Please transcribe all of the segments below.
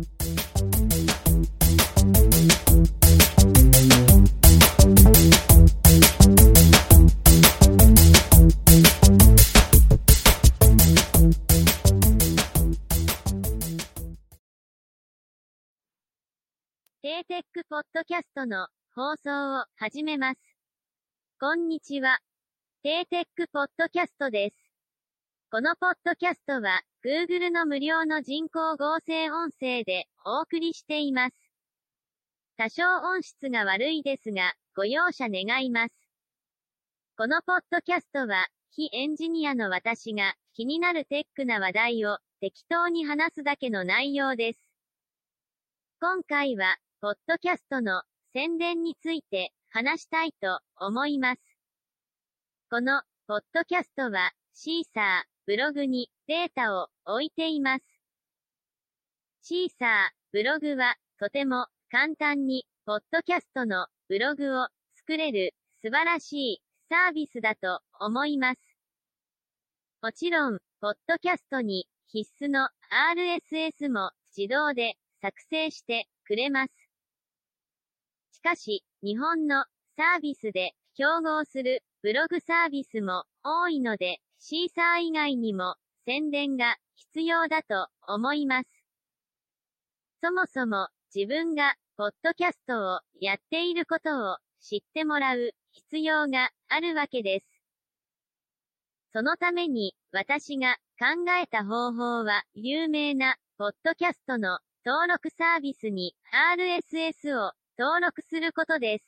テーテックポッドキャストの放送を始めます。こんにちは。テーテックポッドキャストです。このポッドキャストは Google の無料の人工合成音声でお送りしています。多少音質が悪いですが、ご容赦願います。このポッドキャストは、非エンジニアの私が気になるテックな話題を適当に話すだけの内容です。今回は、ポッドキャストの宣伝について話したいと思います。この、ポッドキャストは、シーサー、ブログにデータを置いています。シーサー、ブログは、とても簡単に、ポッドキャストのブログを作れる素晴らしいサービスだと思います。もちろん、ポッドキャストに必須の RSS も自動で作成してくれます。しかし、日本のサービスで競合するブログサービスも多いので、シーサー以外にも宣伝が必要だと思います。そもそも自分がポッドキャストをやっていることを知ってもらう必要があるわけです。そのために私が考えた方法は有名なポッドキャストの登録サービスに RSS を登録することです。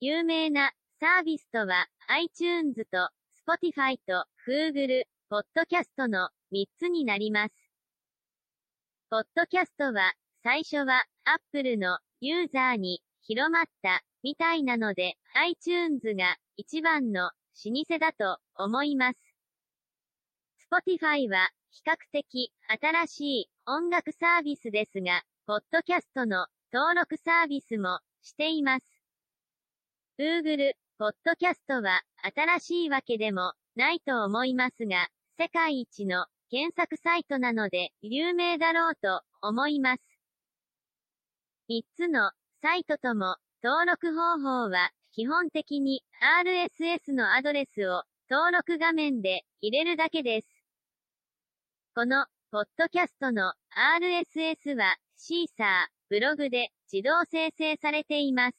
有名なサービスとは iTunes と Spotify と Google、ポッドキャストの3つになります。ポッドキャストは最初は Apple のユーザーに広まったみたいなので iTunes が一番の老舗だと思います。Spotify は比較的新しい音楽サービスですが、ポッドキャストの登録サービスもしています。Google、ポッドキャストは新しいわけでもないと思いますが、世界一の検索サイトなので有名だろうと思います。3つのサイトとも登録方法は基本的に RSS のアドレスを登録画面で入れるだけです。このポッドキャストの RSS はシーサー、ブログで自動生成されています。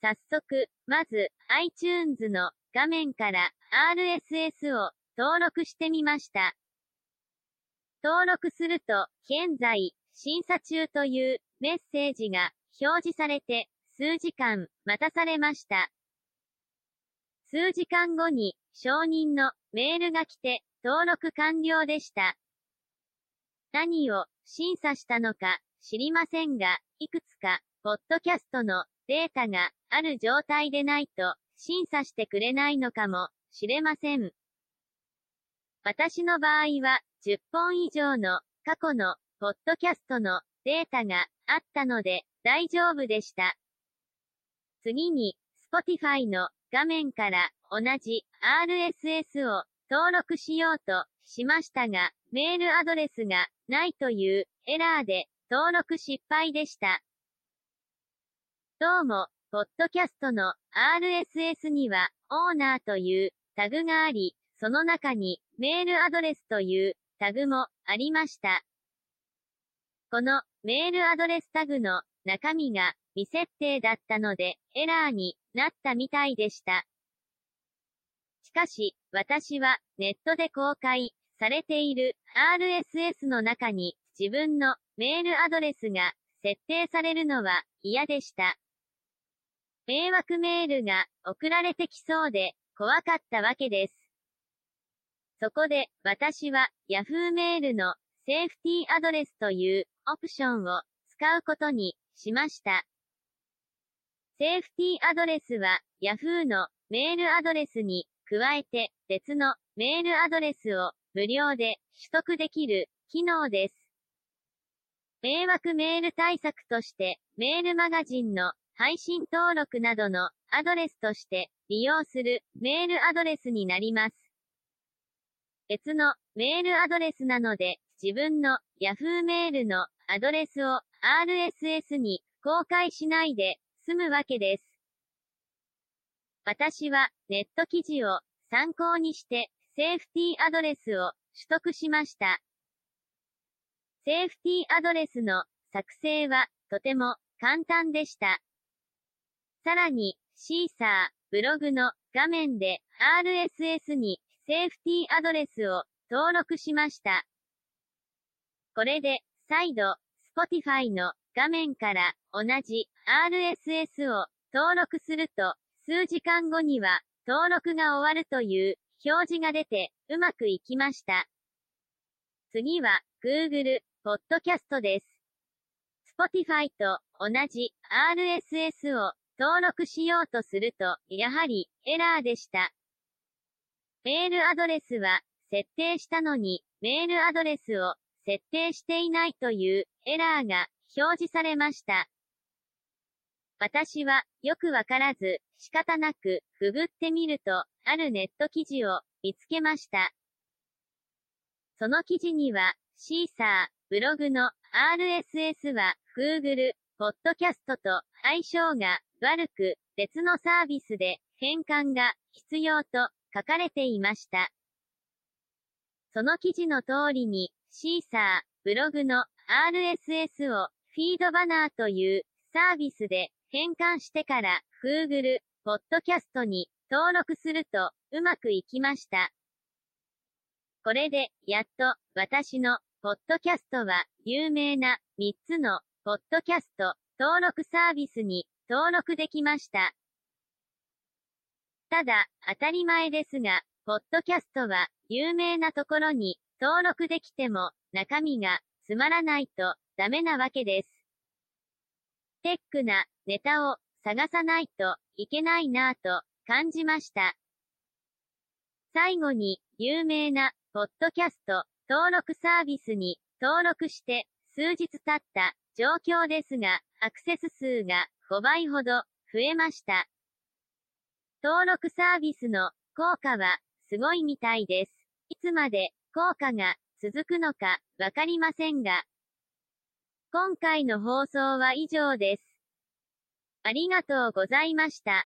早速、まず iTunes の画面から RSS を登録してみました。登録すると、現在、審査中というメッセージが表示されて、数時間待たされました。数時間後に承認のメールが来て登録完了でした。何を審査したのか知りませんが、いくつか、ポッドキャストのデータがある状態でないと審査してくれないのかもしれません。私の場合は10本以上の過去のポッドキャストのデータがあったので大丈夫でした。次に Spotify の画面から同じ RSS を登録しようとしましたが、メールアドレスがないというエラーで登録失敗でした。どうも、ポッドキャストの RSS にはオーナーというタグがあり、その中にメールアドレスというタグもありました。このメールアドレスタグの中身が未設定だったのでエラーになったみたいでした。しかし、私はネットで公開されている RSS の中に自分のメールアドレスが設定されるのは嫌でした。迷惑メールが送られてきそうで怖かったわけです。そこで私は Yahoo メールのセーフティーアドレスというオプションを使うことにしました。セーフティーアドレスは Yahoo のメールアドレスに加えて別のメールアドレスを無料で取得できる機能です。迷惑メール対策としてメールマガジンの配信登録などのアドレスとして利用するメールアドレスになります。別のメールアドレスなので自分の Yahoo メールのアドレスを RSS に公開しないで済むわけです。私はネット記事を参考にしてセーフティーアドレスを取得しました。セーフティーアドレスの作成はとても簡単でした。さらに、シーサー、ブログの画面で RSS にセーフティーアドレスを登録しました。これで、再度、Spotify の画面から同じ RSS を登録すると、数時間後には登録が終わるという表示が出てうまくいきました。次は Google Podcast です。Spotify と同じ RSS を登録しようとすると、やはりエラーでした。メールアドレスは設定したのに、メールアドレスを設定していないというエラーが表示されました。私はよくわからず仕方なくググってみると、あるネット記事を見つけました。その記事には、シーサー、ブログの RSS は Google、ポッドキャストと相性が悪く、別のサービスで変換が必要と書かれていました。その記事の通りに、シーサー、ブログの RSS をフィードバナーというサービスで変換してから Google、ポッドキャストに登録するとうまくいきました。これで、やっと私のポッドキャストは有名な3つのポッドキャスト登録サービスに登録できました。ただ、当たり前ですが、ポッドキャストは、有名なところに、登録できても、中身が、つまらないと、ダメなわけです。テックな、ネタを、探さないといけないなぁと、感じました。最後に、有名な、ポッドキャスト、登録サービスに、登録して、数日経った状況ですが、アクセス数が5倍ほど増えました。登録サービスの効果はすごいみたいです。いつまで効果が続くのかわかりませんが。今回の放送は以上です。ありがとうございました。